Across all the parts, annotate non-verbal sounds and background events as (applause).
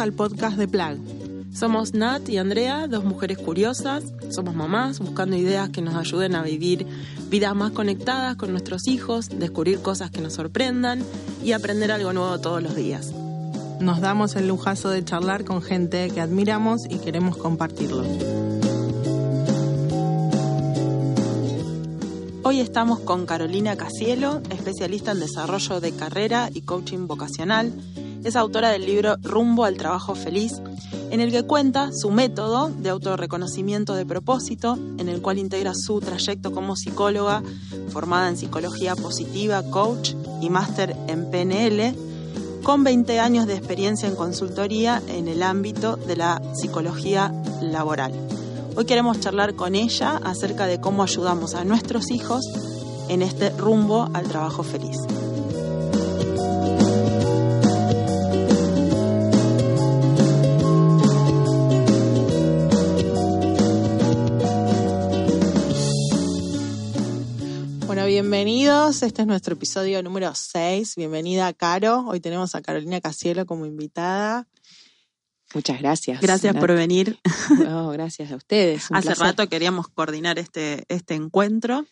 Al podcast de Plag. Somos Nat y Andrea, dos mujeres curiosas. Somos mamás buscando ideas que nos ayuden a vivir vidas más conectadas con nuestros hijos, descubrir cosas que nos sorprendan y aprender algo nuevo todos los días. Nos damos el lujazo de charlar con gente que admiramos y queremos compartirlo. Hoy estamos con Carolina Casielo, especialista en desarrollo de carrera y coaching vocacional. Es autora del libro Rumbo al Trabajo Feliz, en el que cuenta su método de autorreconocimiento de propósito, en el cual integra su trayecto como psicóloga, formada en psicología positiva, coach y máster en PNL, con 20 años de experiencia en consultoría en el ámbito de la psicología laboral. Hoy queremos charlar con ella acerca de cómo ayudamos a nuestros hijos en este rumbo al trabajo feliz. Bienvenidos. Este es nuestro episodio número 6. Bienvenida, Caro. Hoy tenemos a Carolina Casielo como invitada. Muchas gracias. Gracias por venir. No, gracias a ustedes. un Hace placer. rato queríamos coordinar este, este encuentro.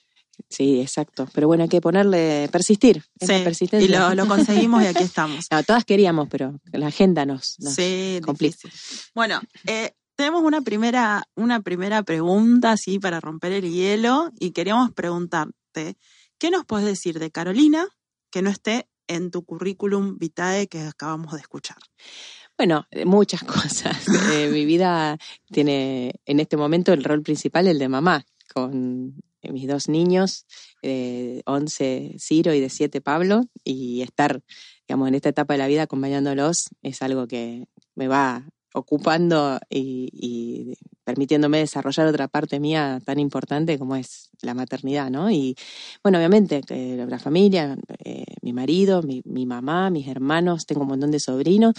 Sí, exacto. Pero bueno, hay que ponerle, persistir. Sí, persistencia. y lo, lo conseguimos y aquí estamos. (laughs) No, todas queríamos, pero la agenda nos, nos sí, complica. difícil. Bueno, eh, tenemos una primera, una primera pregunta así para romper el hielo y queríamos preguntarte, ¿qué nos puedes decir de Carolina que no esté en tu currículum vitae que acabamos de escuchar? Bueno, eh, muchas (laughs) cosas. Eh, mi vida tiene en este momento el rol principal, el de mamá, con mis dos niños, de 11 Ciro y de 7 Pablo, y estar, digamos, en esta etapa de la vida acompañándolos es algo que me va ocupando y permitiéndome desarrollar otra parte mía tan importante como es la maternidad, ¿no? Y bueno, obviamente, eh, la familia, eh, mi marido, mi, mi mamá, mis hermanos, tengo un montón de sobrinos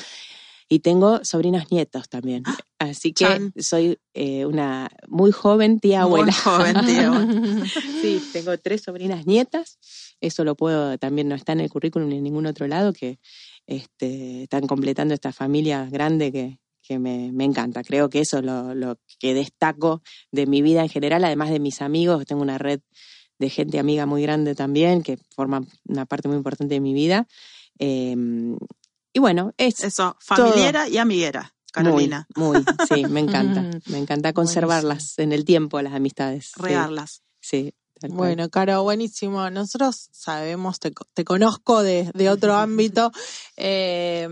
y tengo sobrinos nietos también. Así que Chan. soy eh, una muy joven tía Muy abuela. joven, tía abuela. (laughs) sí, tengo tres sobrinas nietas. Eso lo puedo, también no está en el currículum ni en ningún otro lado, que este, están completando esta familia grande que, que me, me encanta. Creo que eso es lo, lo que destaco de mi vida en general, además de mis amigos. Tengo una red de gente amiga muy grande también, que forman una parte muy importante de mi vida. Eh, y bueno, es Eso, familiera y amiguera, Carolina. muy, muy, sí, (laughs) me encanta. Me encanta conservarlas en el tiempo, las amistades. Sí, Regarlas. Sí, tal cual. Bueno, Caro, buenísimo. Nosotros sabemos, te, te conozco de, de otro (laughs) ámbito, eh,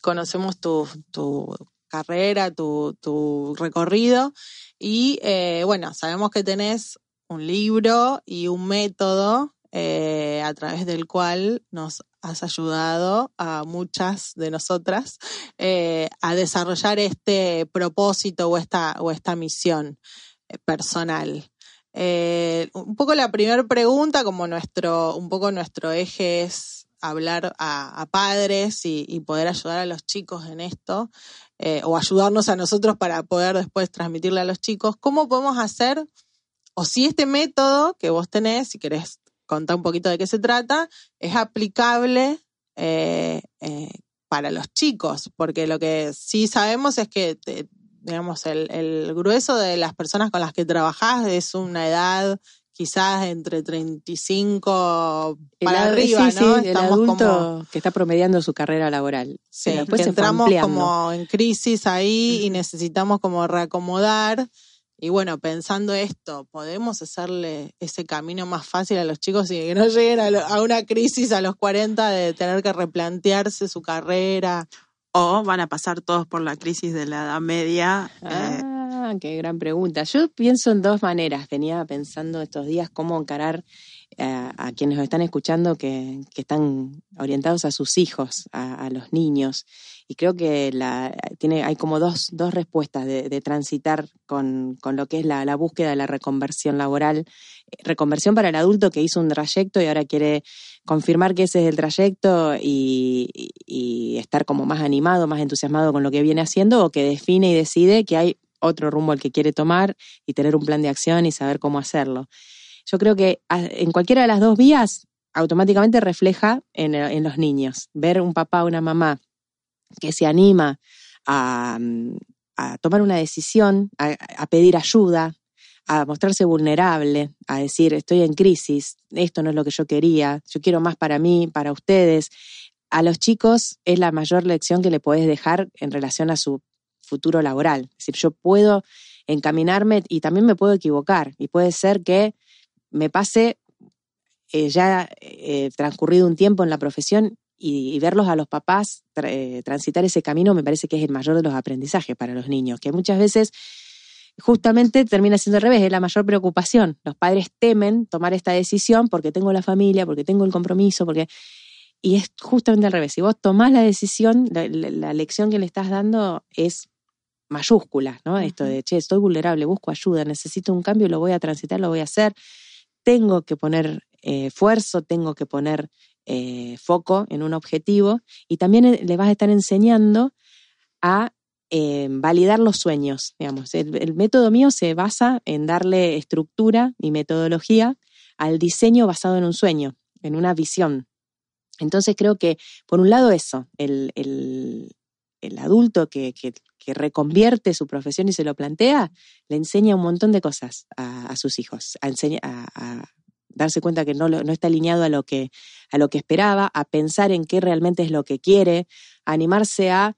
conocemos tu, tu carrera, tu, tu recorrido y eh, bueno, sabemos que tenés un libro y un método eh, a través del cual nos has ayudado a muchas de nosotras eh, a desarrollar este propósito o esta, o esta misión personal. Un poco la primera pregunta, como nuestro, un poco nuestro eje es hablar a, padres y poder ayudar a los chicos en esto, eh, o ayudarnos a nosotros para poder después transmitirle a los chicos, ¿cómo podemos hacer? O si este método que vos tenés, si querés contar un poquito de qué se trata, es aplicable eh, eh, para los chicos, porque lo que sí sabemos es que digamos, el, el grueso de las personas con las que trabajás es una edad quizás entre 35 El para arriba, sí, ¿no? sí, el Estamos adulto como, que está promediando su carrera laboral. sí, Pero después que entramos como en crisis ahí y necesitamos como reacomodar. Y bueno, pensando esto, ¿podemos hacerle ese camino más fácil a los chicos y que no lleguen a, lo- a una crisis a los 40 de tener que replantearse su carrera? O van a pasar todos por la crisis de la Edad Media. eh, Ah, qué gran pregunta. Yo pienso en dos maneras. Venía pensando estos días cómo encarar eh, a quienes nos están escuchando que, están orientados a sus hijos, a, los niños. Y creo que tiene, hay como dos, dos respuestas de, transitar con, con lo que es la, búsqueda de la reconversión laboral. Reconversión para el adulto que hizo un trayecto y ahora quiere confirmar que ese es el trayecto y- y estar como más animado, más entusiasmado con lo que viene haciendo, o que define y decide que hay otro rumbo al que quiere tomar y tener un plan de acción y saber cómo hacerlo. Yo creo que a- en cualquiera de las dos vías automáticamente refleja en, en los niños. Ver un papá o una mamá que se anima a, a tomar una decisión, a, a pedir ayuda, a mostrarse vulnerable, a decir, estoy en crisis, esto no es lo que yo quería, yo quiero más para mí, para ustedes. A los chicos es la mayor lección que le podés dejar en relación a su futuro laboral. Es decir, yo puedo encaminarme y también me puedo equivocar y puede ser que me pase eh, ya eh, transcurrido un tiempo en la profesión y, verlos a los papás eh, transitar ese camino me parece que es el mayor de los aprendizajes para los niños, que muchas veces justamente termina siendo al revés, es la mayor preocupación. Los padres temen tomar esta decisión porque tengo la familia, porque tengo el compromiso, porque... Y es justamente al revés. Si vos tomás la decisión, la lección que le estás dando es mayúscula, ¿no? Esto de, che, estoy vulnerable, busco ayuda, necesito un cambio, lo voy a transitar, lo voy a hacer. Tengo que poner eh, esfuerzo, tengo que poner eh, foco en un objetivo y también eh, le vas a estar enseñando a eh, validar los sueños, digamos. El, el método mío se basa en darle estructura y metodología al diseño basado en un sueño, en una visión. Entonces creo que, por un lado, eso, el, el, el adulto que, que, que reconvierte su profesión y se lo plantea, le enseña un montón de cosas a, a sus hijos, a, enseña- a- a darse cuenta que no, no está alineado a lo que, a lo que esperaba, a pensar en qué realmente es lo que quiere, a animarse a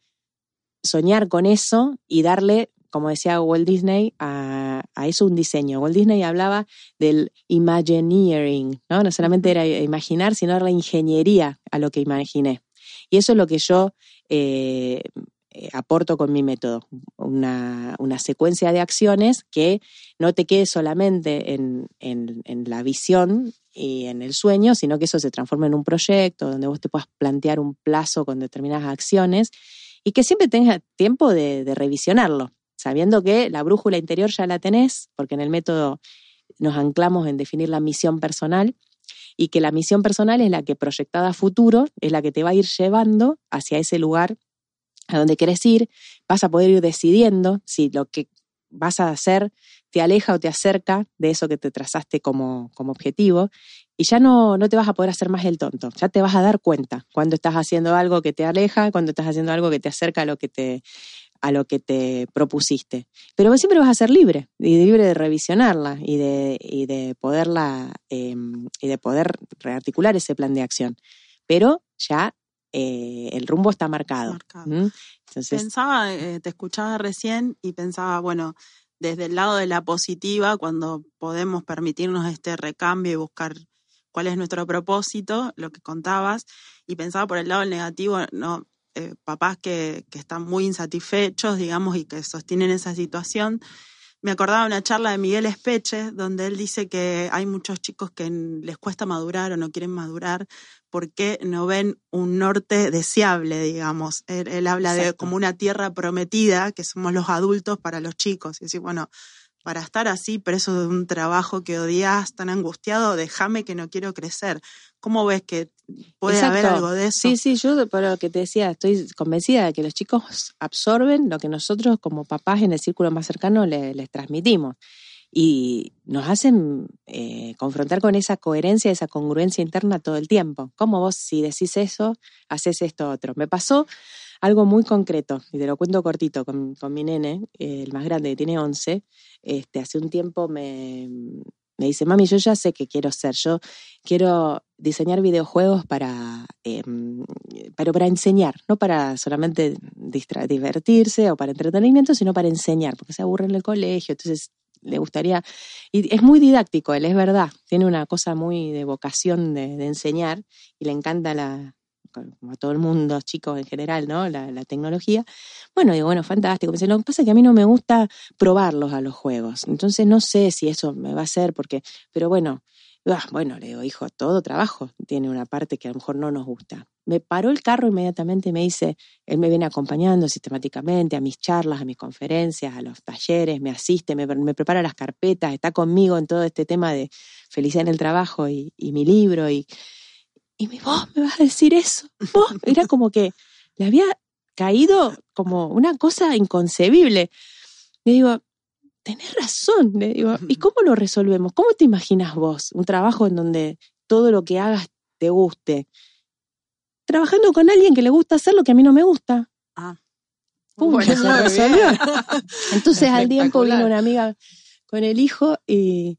soñar con eso y darle, como decía Walt Disney, a, a eso un diseño. Walt Disney hablaba del imagineering, ¿no? No solamente era imaginar, sino la ingeniería a lo que imaginé. Y eso es lo que yo eh, eh, aporto con mi método, una, secuencia de acciones que no te quede solamente en, en, en la visión y en el sueño, sino que eso se transforme en un proyecto donde vos te puedas plantear un plazo con determinadas acciones y que siempre tengas tiempo de, de revisionarlo, sabiendo que la brújula interior ya la tenés, porque en el método nos anclamos en definir la misión personal y que la misión personal es la que proyectada a futuro es la que te va a ir llevando hacia ese lugar a donde querés ir, vas a poder ir decidiendo si lo que vas a hacer te aleja o te acerca de eso que te trazaste como, como objetivo y ya no, no te vas a poder hacer más el tonto, ya te vas a dar cuenta cuando estás haciendo algo que te aleja, cuando estás haciendo algo que te acerca a lo que te, a lo que te propusiste. Pero vos siempre vas a ser libre, y libre de revisionarla y de, y de poderla, eh, y de poder rearticular ese plan de acción. Pero ya eh, el rumbo está marcado. Marcado. ¿m? Entonces, Pensaba, eh, te escuchaba recién y pensaba, bueno, desde el lado de la positiva, cuando podemos permitirnos este recambio y buscar cuál es nuestro propósito, lo que contabas, y pensaba por el lado del negativo, no, Eh, papás que, que están muy insatisfechos, digamos, y que sostienen esa situación. Me acordaba de una charla de Miguel Espeche, donde él dice que hay muchos chicos que les cuesta madurar o no quieren madurar porque no ven un norte deseable, digamos. Él, él habla de como una tierra prometida, que somos los adultos para los chicos. Y decir, bueno, para estar así, preso de un trabajo que odias, tan angustiado, déjame que no quiero crecer. ¿Cómo ves que puede haber algo de eso? Sí, sí, yo por lo que te decía, estoy convencida de que los chicos absorben lo que nosotros como papás en el círculo más cercano le- les transmitimos y nos hacen eh, confrontar con esa coherencia, esa congruencia interna todo el tiempo. ¿Cómo vos si decís eso, haces esto otro? Me pasó algo muy concreto, y te lo cuento cortito, con, con mi nene, eh, el más grande, que tiene 11, este, hace un tiempo me, me dice, mami, yo ya sé qué quiero ser, yo quiero diseñar videojuegos para, pero para enseñar, no para solamente divertirse o para entretenimiento, sino para enseñar, porque se aburre en el colegio, entonces le gustaría, y es muy didáctico, él es verdad, tiene una cosa muy de vocación de, de enseñar y le encanta la, como a todo el mundo, chicos en general, ¿no? La, tecnología. Bueno, digo, bueno, fantástico. Lo que pasa es que a mí no me gusta probarlos a los juegos. Entonces no sé si eso me va a hacer, porque, pero bueno, ah, bueno, le digo, hijo, todo trabajo tiene una parte que a lo mejor no nos gusta. Me paró el carro inmediatamente y me dice, él me viene acompañando sistemáticamente a mis charlas, a mis conferencias, a los talleres, me asiste, me, me prepara las carpetas, está conmigo en todo este tema de felicidad en el trabajo y, y mi libro y, y me, vos me vas a decir eso. Vos, era como que le había caído como una cosa inconcebible. Le digo, tenés razón. Le digo, ¿y cómo lo resolvemos? ¿Cómo te imaginas vos un trabajo en donde todo lo que hagas te guste? Trabajando con alguien que le gusta hacer lo que a mí no me gusta. Ah. ¡Pum! Bueno, se resolvió. (laughs) Entonces al tiempo vino una amiga con el hijo y,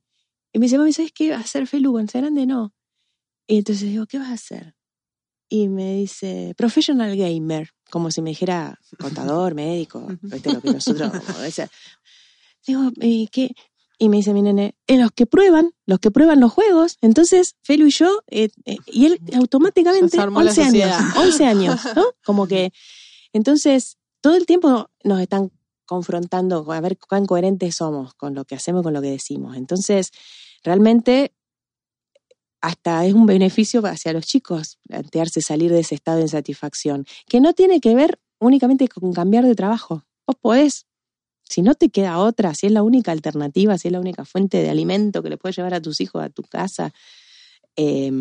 y me dice, mami, ¿sabes qué? ¿Hacer cuando sea grande? No. Y entonces digo, ¿qué vas a hacer? Y me dice, professional gamer, como si me dijera contador, médico, (laughs) ¿viste? lo que nosotros... Digo, ¿y qué? Y me dice mi nene, en los que prueban, los que prueban los juegos, entonces Felu y yo, eh, eh, y él automáticamente, Ya se armó la 11 años, sociedad. 11 años, ¿no? (laughs) Como que, entonces, todo el tiempo nos están confrontando con a ver cuán coherentes somos con lo que hacemos, con lo que decimos. Entonces, realmente, hasta es un beneficio hacia los chicos plantearse salir de ese estado de insatisfacción, que no tiene que ver únicamente con cambiar de trabajo. Vos podés si no te queda otra, si es la única alternativa, si es la única fuente de alimento que le puedes llevar a tus hijos a tu casa, eh,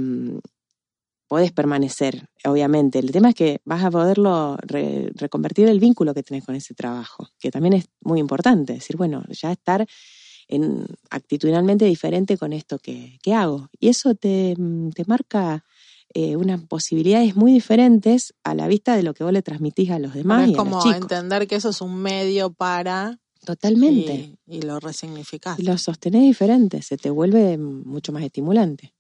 podés permanecer, obviamente. El tema es que vas a poderlo re- reconvertir el vínculo que tenés con ese trabajo, que también es muy importante. Decir, bueno, ya estar en, actitudinalmente diferente con esto que, que hago. Y eso te, te marca eh, unas posibilidades muy diferentes a la vista de lo que vos le transmitís a los demás Pero y es a los como chicos. entender que eso es un medio para Totalmente. y, y lo resignificás. Y lo sostenés diferente, se te vuelve mucho más estimulante.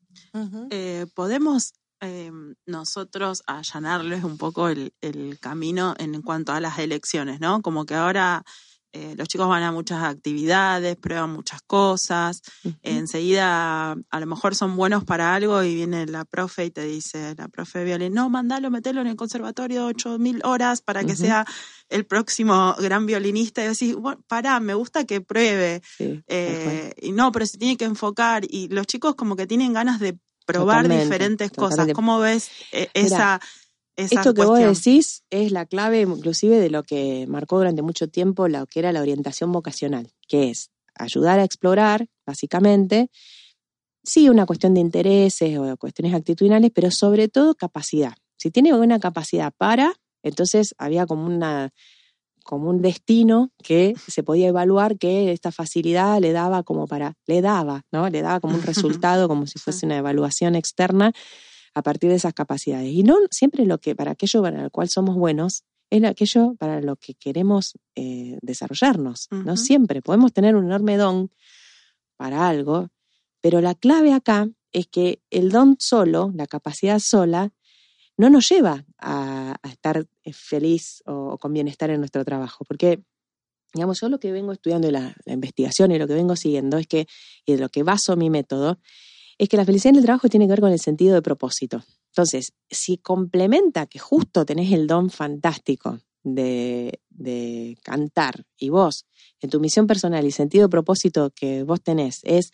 Eh, podemos eh, nosotros allanarles un poco el, el camino en cuanto a las elecciones, ¿no? Como que ahora eh, los chicos van a muchas actividades, prueban muchas cosas, enseguida a lo mejor son buenos para algo y viene la profe y te dice, la profe violín, no, mandalo, metelo en el conservatorio ocho mil horas para que sea el próximo gran violinista y decís, bueno, pará, me gusta que pruebe, Sí, eh, y no, pero se tiene que enfocar y los chicos como que tienen ganas de probar Totalmente, diferentes cosas. ¿Cómo ves eh, esa Esto que cuestión? vos decís es la clave inclusive de lo que marcó durante mucho tiempo lo que era la orientación vocacional, que es ayudar a explorar, básicamente, sí una cuestión de intereses o cuestiones actitudinales, pero sobre todo capacidad. Si tiene buena capacidad para, entonces había como una como un destino que se podía evaluar que esta facilidad le daba como para, le daba, ¿no? Le daba como un (laughs) resultado, como si fuese una evaluación externa a partir de esas capacidades. Y no siempre lo que, para aquello para el cual somos buenos, es aquello para lo que queremos eh, desarrollarnos. No siempre. Podemos tener un enorme don para algo, pero la clave acá es que el don solo, la capacidad sola, no nos lleva a, a estar eh, feliz o, o con bienestar en nuestro trabajo. Porque, digamos, yo lo que vengo estudiando y la, la investigación y lo que vengo siguiendo es que, y de lo que baso mi método, es que la felicidad en el trabajo tiene que ver con el sentido de propósito. Entonces, si complementa que justo tenés el don fantástico de, de cantar y vos, en tu misión personal y sentido de propósito que vos tenés es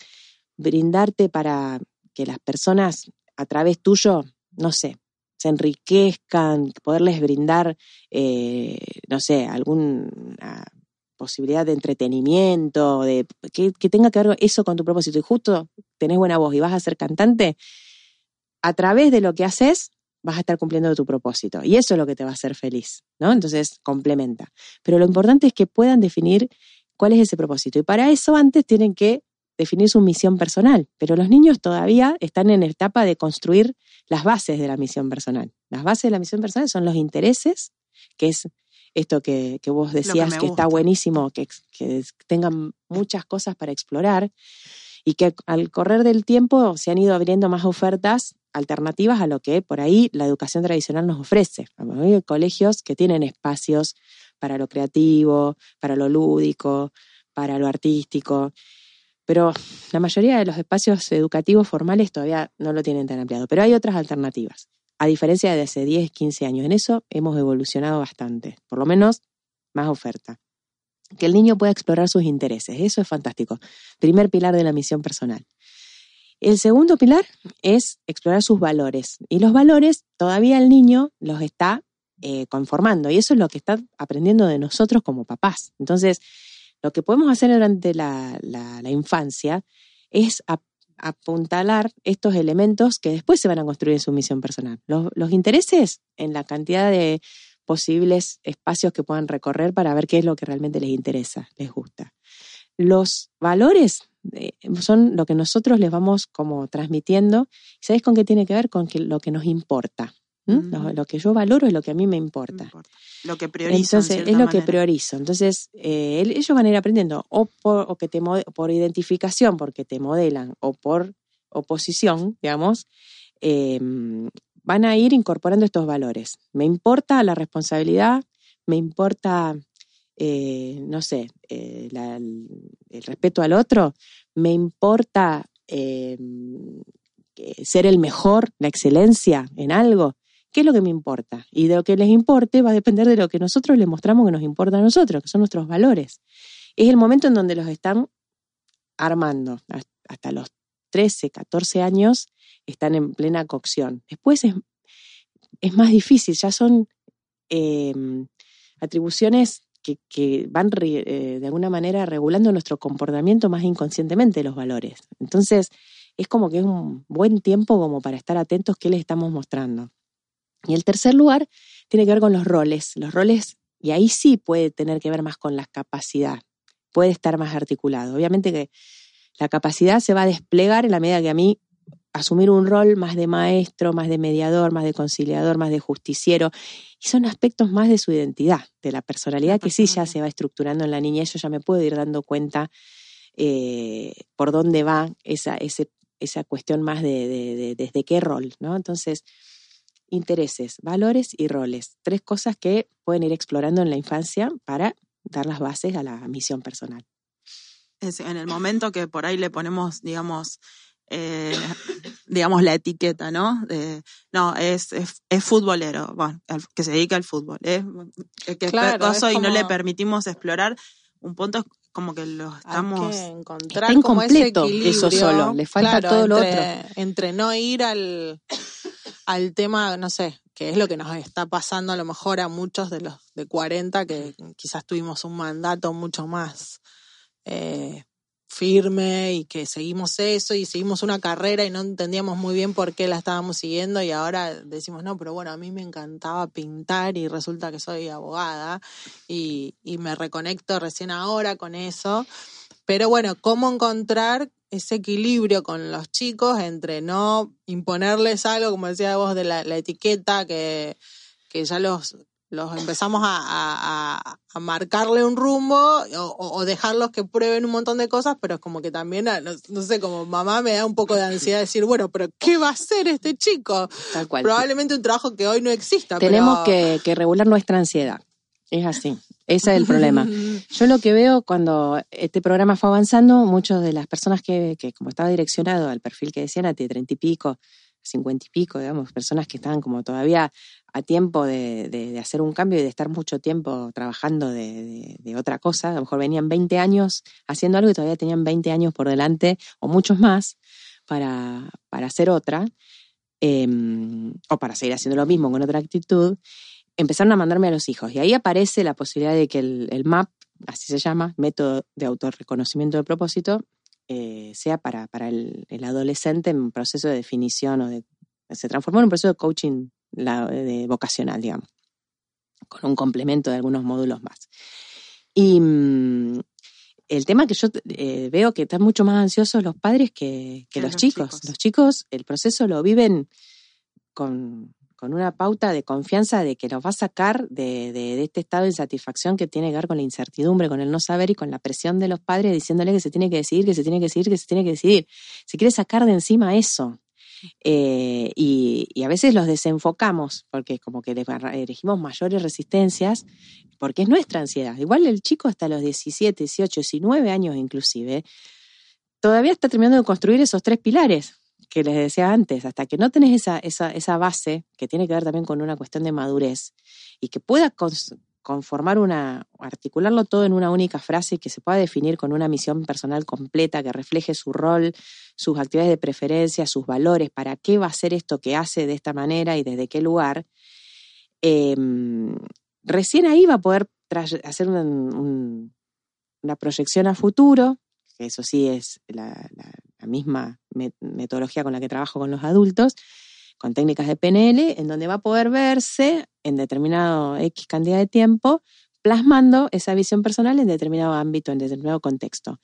brindarte para que las personas a través tuyo, no sé, se enriquezcan, poderles brindar, eh, no sé, alguna posibilidad de entretenimiento, de que, tenga que ver eso con tu propósito y justo tenés buena voz y vas a ser cantante, a través de lo que haces vas a estar cumpliendo tu propósito. Y eso es lo que te va a hacer feliz, ¿no? Entonces, complementa. Pero lo importante es que puedan definir cuál es ese propósito. Y para eso antes tienen que definir su misión personal. Pero los niños todavía están en etapa de construir las bases de la misión personal. Las bases de la misión personal son los intereses, que es esto que, que vos decías que, está buenísimo, que, que tengan muchas cosas para explorar y que al correr del tiempo se han ido abriendo más ofertas alternativas a lo que por ahí la educación tradicional nos ofrece. Hay colegios que tienen espacios para lo creativo, para lo lúdico, para lo artístico, pero la mayoría de los espacios educativos formales todavía no lo tienen tan ampliado. Pero hay otras alternativas, a diferencia de hace 10, 15 años. En eso hemos evolucionado bastante, por lo menos más oferta. Que el niño pueda explorar sus intereses, eso es fantástico. Primer pilar de la misión personal. El segundo pilar es explorar sus valores. Y los valores todavía el niño los está eh, conformando. Y eso es lo que está aprendiendo de nosotros como papás. Entonces, lo que podemos hacer durante la, infancia es ap apuntalar estos elementos que después se van a construir en su misión personal. Los, intereses en la cantidad de posibles espacios que puedan recorrer para ver qué es lo que realmente les interesa, les gusta. Los valores eh, son lo que nosotros les vamos como transmitiendo. ¿Sabéis con qué tiene que ver? Con lo que nos importa. Lo, que yo valoro es lo que a mí me importa. Lo que priorizo. Entonces, es lo que priorizo. Entonces, eh, ellos van a ir aprendiendo o por, que te, por identificación, porque te modelan, o por oposición, digamos, em, van a ir incorporando estos valores. Me importa la responsabilidad, me importa, eh, no sé, eh, el, respeto al otro, me importa em, ser el mejor, la excelencia en algo. ¿Qué es lo que me importa? Y de lo que les importe va a depender de lo que nosotros les mostramos que nos importa a nosotros, que son nuestros valores. Es el momento en donde los están armando. Hasta los 13, 14 años están en plena cocción. Después es, más difícil, ya son em, atribuciones que, van eh, de alguna manera regulando nuestro comportamiento más inconscientemente los valores. Entonces, es como que es un buen tiempo como para estar atentos qué les estamos mostrando. Y el tercer lugar tiene que ver con los roles. Los roles, y ahí sí puede tener que ver más con la capacidad, puede estar más articulado. Obviamente que la capacidad se va a desplegar en la medida que a mí asumir un rol más de maestro, más de mediador, más de conciliador, más de justiciero, y son aspectos más de su identidad, de la personalidad que sí ya se va estructurando en la niñez, yo ya me puedo ir dando cuenta eh, por dónde va esa, esa cuestión más de, de, desde qué rol, ¿no? Entonces, intereses, valores y roles. Tres cosas que pueden ir explorando en la infancia para dar las bases a la misión personal. Es en el momento que por ahí le ponemos, digamos, eh, digamos, la etiqueta, ¿no? no, es, es, futbolero, bueno, que se dedica al fútbol, ¿eh? que es y no le permitimos explorar, un punto es como que lo estamos... encontrar Está incompleto eso solo, le falta todo lo otro. Entre no ir al al tema, no sé, que es lo que nos está pasando a lo mejor a muchos de los de 40 que quizás tuvimos un mandato mucho más eh, firme y que seguimos eso y seguimos una carrera y no entendíamos muy bien por qué la estábamos siguiendo y ahora decimos, no, pero bueno, a mí me encantaba pintar y resulta que soy abogada y, y me reconecto recién ahora con eso. Pero bueno, ¿cómo encontrar ese equilibrio con los chicos entre no imponerles algo, como decía vos, de la, etiqueta, que, que, ya los, los empezamos a, a, marcarle un rumbo o, dejarlos que prueben un montón de cosas, pero es como que también, ah, no, sé, como mamá me da un poco de ansiedad decir, bueno, pero ¿qué va a hacer este chico? Tal cual. Probablemente un trabajo que hoy no exista. Tenemos que, que regular nuestra ansiedad. Es así. Ese es el problema. (laughs) Yo lo que veo cuando este programa fue avanzando, muchas de las personas que, que como estaba direccionado al perfil que decían, a treinta y pico, cincuenta y pico, digamos, personas que estaban como todavía a tiempo de, de, hacer un cambio y de estar mucho tiempo trabajando de, de, otra cosa. A lo mejor venían 20 años haciendo algo y todavía tenían 20 años por delante o muchos más para, para hacer otra. Em, o para seguir haciendo lo mismo con otra actitud empezaron a mandarme a los hijos. Y ahí aparece la posibilidad de que el, MAP, así se llama, método de autorreconocimiento de propósito, eh, sea para, para el, adolescente en proceso de definición o de, se transformó en un proceso de coaching de vocacional, digamos, con un complemento de algunos módulos más. Y mm, el tema que yo eh, veo que están mucho más ansiosos los padres que, los, chicos. Los chicos el proceso lo viven con, con una pauta de confianza de que los va a sacar de, este estado de insatisfacción que tiene que ver con la incertidumbre, con el no saber y con la presión de los padres diciéndole que se tiene que decidir, que se tiene que decidir, que se tiene que decidir. Se quiere sacar de encima eso. Eh, y, a veces los desenfocamos porque como que elegimos mayores resistencias porque es nuestra ansiedad. Igual el chico hasta los 17, 18, 19 años inclusive, todavía está terminando de construir esos tres pilares que les decía antes, hasta que no tenés esa, esa, esa base, que tiene que ver también con una cuestión de madurez, y que pueda conformar una, articularlo todo en una única frase y que se pueda definir con una misión personal completa que refleje su rol, sus actividades de preferencia, sus valores, para qué va a ser esto que hace de esta manera y desde qué lugar, em, recién ahí va a poder hacer una proyección a futuro, que eso sí es la misma metodología con la que trabajo con los adultos, con técnicas de PNL, en donde va a poder verse en determinado X cantidad de tiempo, plasmando esa visión personal en determinado ámbito, en determinado contexto.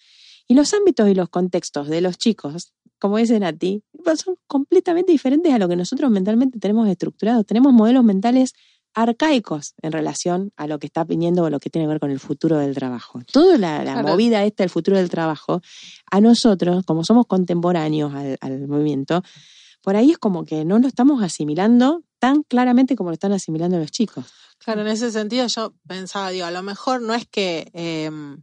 Y los ámbitos y los contextos de los chicos como dicen a ti, son completamente diferentes a lo que nosotros mentalmente tenemos estructurado. Tenemos modelos mentales arcaicos en relación a lo que está viniendo o lo que tiene que ver con el futuro del trabajo. Toda la, movida esta del futuro del trabajo, a nosotros, como somos contemporáneos al, movimiento, por ahí es como que no lo estamos asimilando tan claramente como lo están asimilando los chicos. Claro, en ese sentido yo pensaba, digo, a lo mejor no es que em,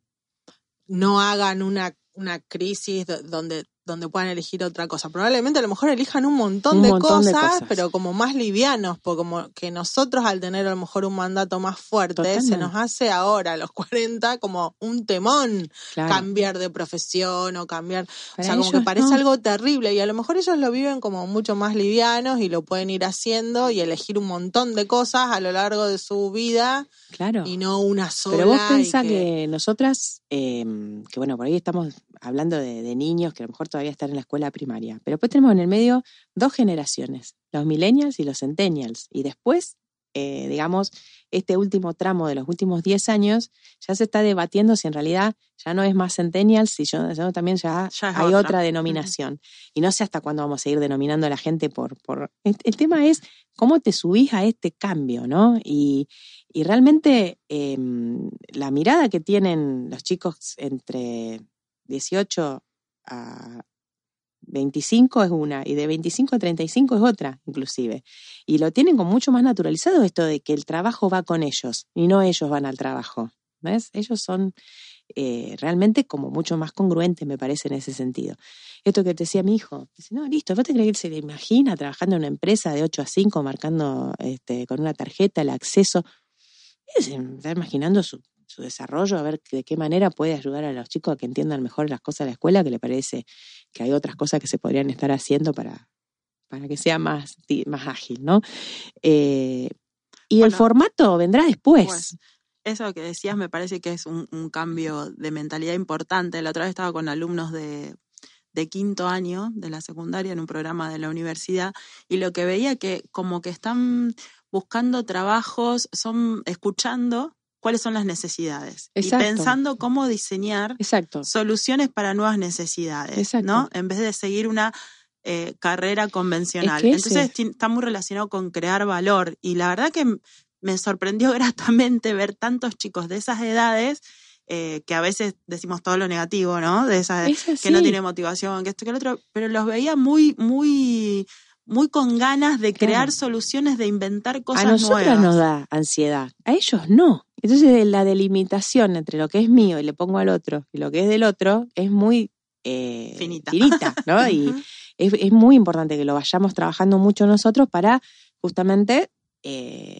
no hagan una, una crisis donde donde puedan elegir otra cosa. Probablemente a lo mejor elijan un montón, de, cosas, pero como más livianos, porque como que nosotros al tener a lo mejor un mandato más fuerte, se nos hace ahora a los (laughs) 40 como un temón cambiar de profesión o cambiar, o sea, como que parece algo terrible y a lo mejor ellos lo viven como mucho más livianos y lo pueden ir haciendo y elegir un montón de cosas a lo largo de su vida claro. y no una sola. Pero vos pensás que... nosotras, em, que bueno, por ahí estamos hablando de, niños que a lo mejor todavía están en la escuela primaria. Pero después tenemos en el medio dos generaciones, los millennials y los centennials. Y después, eh, digamos, este último tramo de los últimos 10 años, ya se está debatiendo si en realidad ya no es más centennials, si yo, también ya, hay otra, denominación. Y no sé hasta cuándo vamos a seguir denominando a la gente por... por... El, tema es cómo te subís a este cambio, ¿no? Y, realmente em, la mirada que tienen los chicos entre 18 a 25 es una y de 25 a 35 es otra, inclusive. Y lo tienen con mucho más naturalizado esto de que el trabajo va con ellos y no ellos van al trabajo. ¿Ves? Ellos son eh, realmente como mucho más congruentes, me parece, en ese sentido. Esto que te decía mi hijo, dice, no, listo, ¿vos te crees que se le imagina trabajando en una empresa de 8 a 5, marcando este, con una tarjeta el acceso? Está imaginando su su desarrollo, a ver de qué manera puede ayudar a los chicos a que entiendan mejor las cosas de la escuela, que le parece que hay otras cosas que se podrían estar haciendo para, para que sea más, más ágil, ¿no? Eh, y el formato vendrá después. Pues, eso que decías me parece que es un, cambio de mentalidad importante. La otra vez estaba con alumnos de, de quinto año de la secundaria en un programa de la universidad y lo que veía que como que están buscando trabajos, son escuchando cuáles son las necesidades y pensando cómo diseñar soluciones para nuevas necesidades, ¿no? En vez de seguir una eh, carrera convencional. Entonces está muy relacionado con crear valor y la verdad que me sorprendió (laughs) gratamente ver tantos chicos de esas edades eh, que a veces decimos todo lo negativo, ¿no? De esas que no tiene motivación, que esto que el otro, pero los veía muy, muy muy con ganas de crear soluciones, de inventar cosas nuevas. A nosotros nos da ansiedad, a ellos no. Entonces la delimitación entre lo que es mío y le pongo al otro y lo que es del otro es muy eh, finita. ¿no? (laughs) y es, muy importante que lo vayamos trabajando mucho nosotros para justamente eh,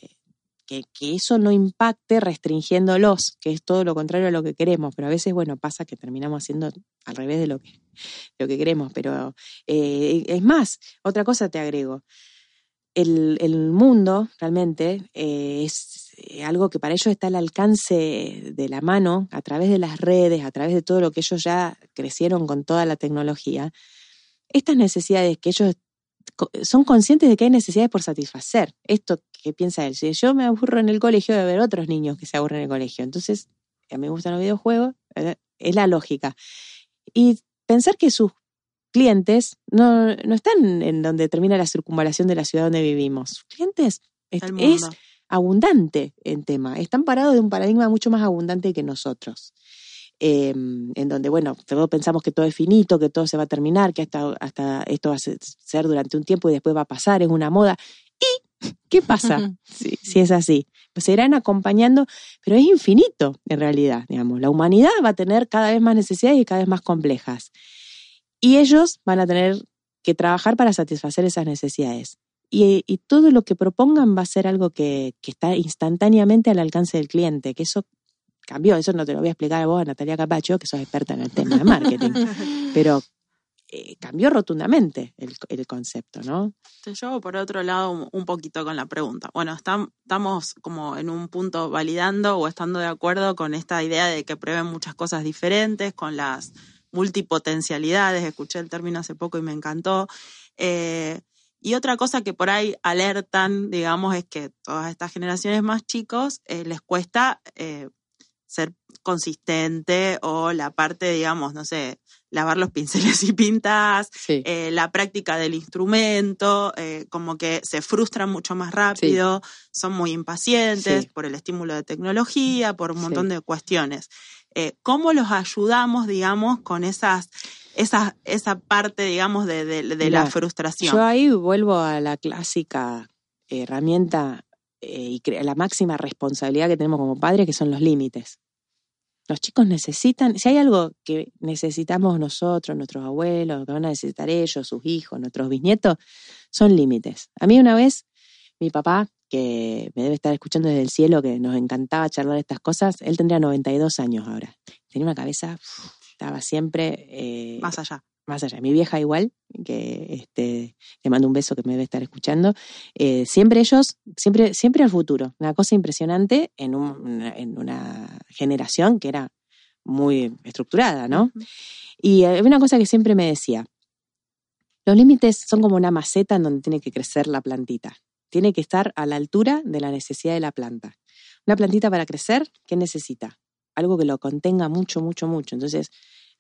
que, eso no impacte restringiéndolos, que es todo lo contrario a lo que queremos, pero a veces, bueno, pasa que terminamos haciendo al revés de lo que, lo que queremos, pero eh, es más, otra cosa te agrego. El, el mundo realmente eh, es algo que para ellos está al alcance de la mano, a través de las redes, a través de todo lo que ellos ya crecieron con toda la tecnología. Estas necesidades que ellos son conscientes de que hay necesidades por satisfacer. Esto que piensa él, si yo me aburro en el colegio de ver otros niños que se aburren en el colegio, entonces a mí me gustan los videojuegos, es la lógica. Y pensar que sus clientes no, están en donde termina la circunvalación de la ciudad donde vivimos. Sus clientes es, es abundante en tema, están parados de un paradigma mucho más abundante que nosotros. Em, en donde, bueno, todos pensamos que todo es finito, que todo se va a terminar, que hasta, hasta esto va a ser durante un tiempo y después va a pasar, es una moda. ¿Y qué pasa (laughs) si, si, es así? Pues se irán acompañando, pero es infinito en realidad, digamos. La humanidad va a tener cada vez más necesidades y cada vez más complejas. Y ellos van a tener que trabajar para satisfacer esas necesidades. Y, y, todo lo que propongan va a ser algo que, que, está instantáneamente al alcance del cliente, que eso cambió. Eso no te lo voy a explicar a vos, a Natalia Capacho, que sos experta en el tema de marketing. (laughs) Pero eh, cambió rotundamente el, el, concepto, ¿no? Yo, por otro lado, un poquito con la pregunta. Bueno, estamos como en un punto validando o estando de acuerdo con esta idea de que prueben muchas cosas diferentes, con las multipotencialidades. Escuché el término hace poco y me encantó. Eh, y otra cosa que por ahí alertan, digamos, es que todas estas generaciones más chicos eh, les cuesta ser consistente o la parte, digamos, no sé, lavar los (laughs) pinceles y pintas, Sí. eh, la práctica del instrumento, eh, como que se frustran mucho más rápido, son muy impacientes Sí. por el estímulo de tecnología, por un montón de cuestiones. Eh, ¿Cómo los ayudamos, digamos, con esas, esas, esa parte, digamos, de, de- de la frustración? Yo ahí vuelvo a la clásica herramienta eh, y la máxima responsabilidad que tenemos como padres, que son los límites. Los chicos necesitan, si hay algo que necesitamos nosotros, nuestros abuelos, que van a necesitar ellos, sus hijos, nuestros bisnietos, son límites. A mí una vez, mi papá, que me debe estar escuchando desde el cielo, que nos encantaba charlar estas cosas, él tendría 92 años ahora. Tenía una cabeza, estaba siempre eh, Más allá. más allá. Mi vieja igual, que este, le mando un beso que me debe estar escuchando. Eh, siempre ellos, siempre, siempre al futuro. Una cosa impresionante en, un- en una generación que era muy estructurada, ¿no? Y una cosa que siempre me decía. Los límites son como una maceta en donde tiene que crecer la plantita. Tiene que estar a la altura de la necesidad de la planta. Una plantita para crecer, ¿qué necesita? Algo que lo contenga mucho, mucho, mucho. Entonces,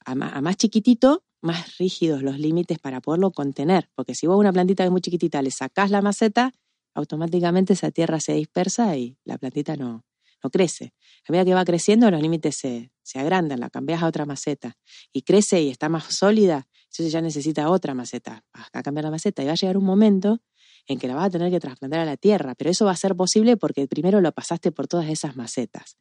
a ma- a más, chiquitito, más rígidos los límites para poderlo contener. Porque si vos una plantita que es muy chiquitita le sacás la maceta, automáticamente esa tierra se dispersa y la plantita no, no crece. A medida que va creciendo, los límites se, se agrandan, la cambias a otra maceta. Y crece y está más sólida, entonces ya necesita otra maceta. Vas a cambiar la maceta y va a llegar un momento en que la vas a tener que trasplantar a la tierra. Pero eso va a ser posible porque primero lo pasaste por todas esas macetas.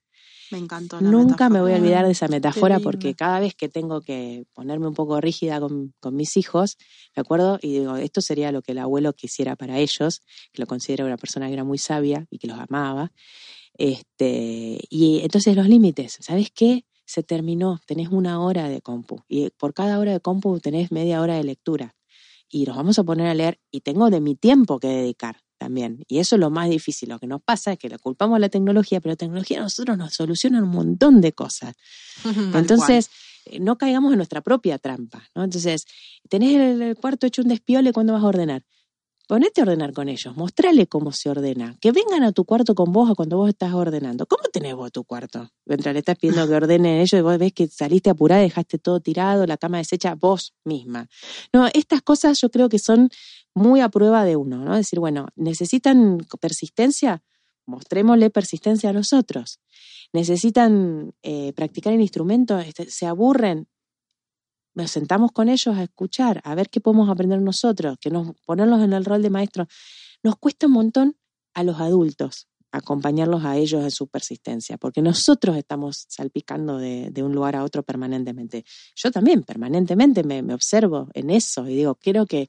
Me encantó. la Nunca me voy a olvidar de esa metáfora porque cada vez que tengo que ponerme un poco rígida con, con mis hijos, me acuerdo y digo, esto sería lo que el abuelo quisiera para ellos, que lo considera una persona que era muy sabia y que los amaba. Este, y entonces los límites, ¿sabes qué? Se terminó, tenés una hora de compu y por cada hora de compu tenés media hora de lectura y nos vamos a poner a leer y tengo de mi tiempo que dedicar también. Y eso es lo más difícil. Lo que nos pasa es que le culpamos a la tecnología, pero la tecnología a nosotros nos soluciona un montón de cosas. Entonces, eh, no caigamos en nuestra propia trampa, ¿no? Entonces, tenés el, cuarto hecho un despiole, ¿cuándo vas a ordenar? Ponete a ordenar con ellos, mostrale cómo se ordena. Que vengan a tu cuarto con vos cuando vos estás ordenando. ¿Cómo tenés vos tu cuarto? Mientras le estás pidiendo que ordenen ellos y vos ves que saliste apurada, dejaste todo tirado, la cama deshecha vos misma. No, estas cosas yo creo que son muy a prueba de uno, ¿no? Decir, bueno, necesitan persistencia, mostrémosle persistencia a nosotros. Necesitan eh, practicar el instrumento, este, se aburren, nos sentamos con ellos a escuchar, a ver qué podemos aprender nosotros, que nos ponerlos en el rol de maestro. Nos cuesta un montón a los adultos acompañarlos a ellos en su persistencia, porque nosotros estamos salpicando de, un lugar a otro permanentemente. Yo también permanentemente me, me observo en eso y digo, quiero que,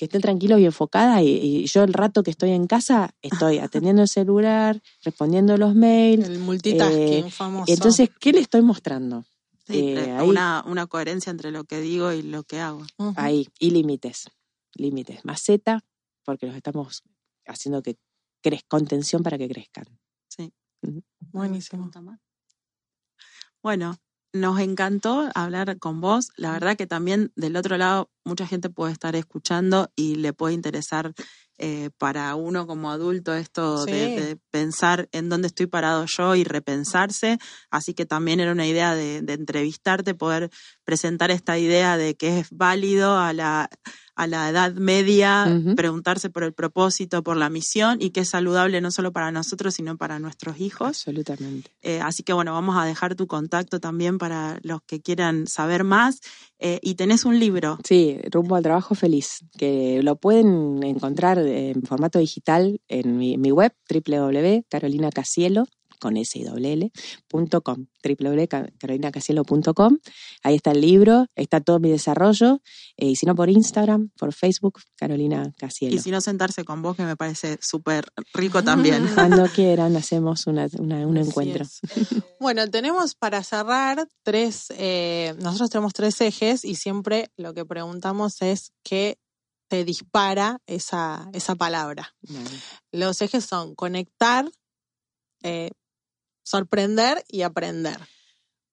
que estén tranquilos y enfocadas y, y yo el rato que estoy en casa estoy (laughs) atendiendo el celular, respondiendo los mails. El multitasking Eh, famoso. Entonces, ¿qué le estoy mostrando? Sí, eh, eh, ahí- una, una coherencia entre lo que digo y lo que hago. Ujú. Ahí, y límites, límites. Maceta, porque los estamos haciendo que crezcan, contención para que crezcan. Buenísimo. Pregunta más. Bueno, nos encantó hablar con vos. La verdad que también del otro lado mucha gente puede estar escuchando y le puede interesar eh, para uno como adulto esto de, de pensar en dónde estoy parado yo y repensarse. Así que también era una idea de, de entrevistarte, poder presentar esta idea de que es válido a la, a la edad media preguntarse por el propósito, por la misión y que es saludable no solo para nosotros, sino para nuestros hijos. Absolutamente. Eh, así que bueno, vamos a dejar tu contacto también para los que quieran saber más. Eh, y tenés un libro. Sí, rumbo al trabajo feliz, que lo pueden encontrar en formato digital en mi, mi web www.carolinacasielo con S y doble L, punto com, www.carolinacasielo.com. Ahí está el libro, está todo mi desarrollo, eh, y si no por Instagram, por Facebook, Carolina Casielo. Y si no, sentarse con vos, que me parece súper rico también. (laughs) Cuando quieran, hacemos una, una- un Así encuentro. es. Bueno, tenemos para cerrar tres, eh, nosotros tenemos tres ejes y siempre lo que preguntamos es qué te dispara esa, esa palabra. Los ejes son conectar, eh, sorprender y aprender.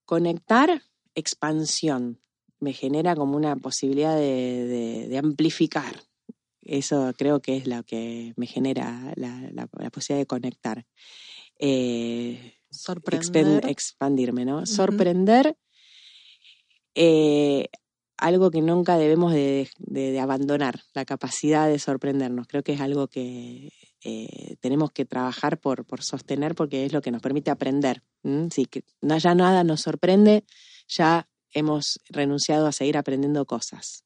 Conectar, expansión. Me genera como una posibilidad de, de- de amplificar. Eso creo que es lo que me genera la, la- la posibilidad de conectar. Eh, Sorprender. expandirme, ¿no? Sorprender. eh, algo que nunca debemos de, de- de abandonar, la capacidad de sorprendernos. Creo que es algo que eh, tenemos que trabajar por, por sostener porque es lo que nos permite aprender. ¿m? Si que no, ya nada nos sorprende, ya hemos renunciado a seguir aprendiendo cosas.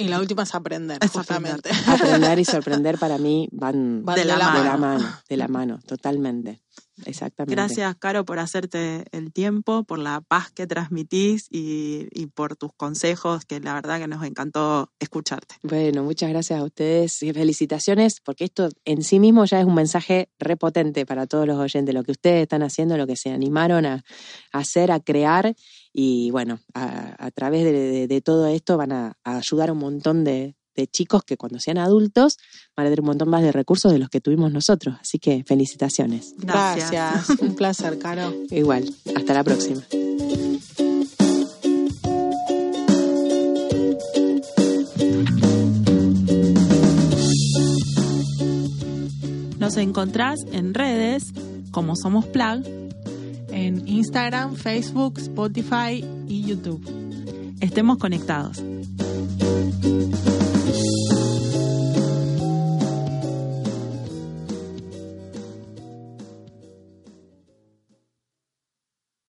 Y la última es aprender, Es justamente. Aprender y (laughs) sorprender para mí van Van de la de la mano. mano, de la mano, totalmente. Exactamente. Gracias, Caro, por hacerte el tiempo, por la paz que transmitís y, y por tus consejos, que la verdad que nos encantó escucharte. Bueno, muchas gracias a ustedes y felicitaciones, porque esto en sí mismo ya es un mensaje repotente para todos los oyentes, lo que ustedes están haciendo, lo que se animaron a, a hacer, a crear, y bueno, a, a través de, de- de todo esto van a, a ayudar a un montón de, de chicos que cuando sean adultos van a tener un montón más de recursos de los que tuvimos nosotros. Así que felicitaciones. Gracias. Gracias. Un placer, Caro. Igual, hasta la próxima. Nos encontrás en redes como Somos Plug. En Instagram, Facebook, Spotify y YouTube. Estemos conectados.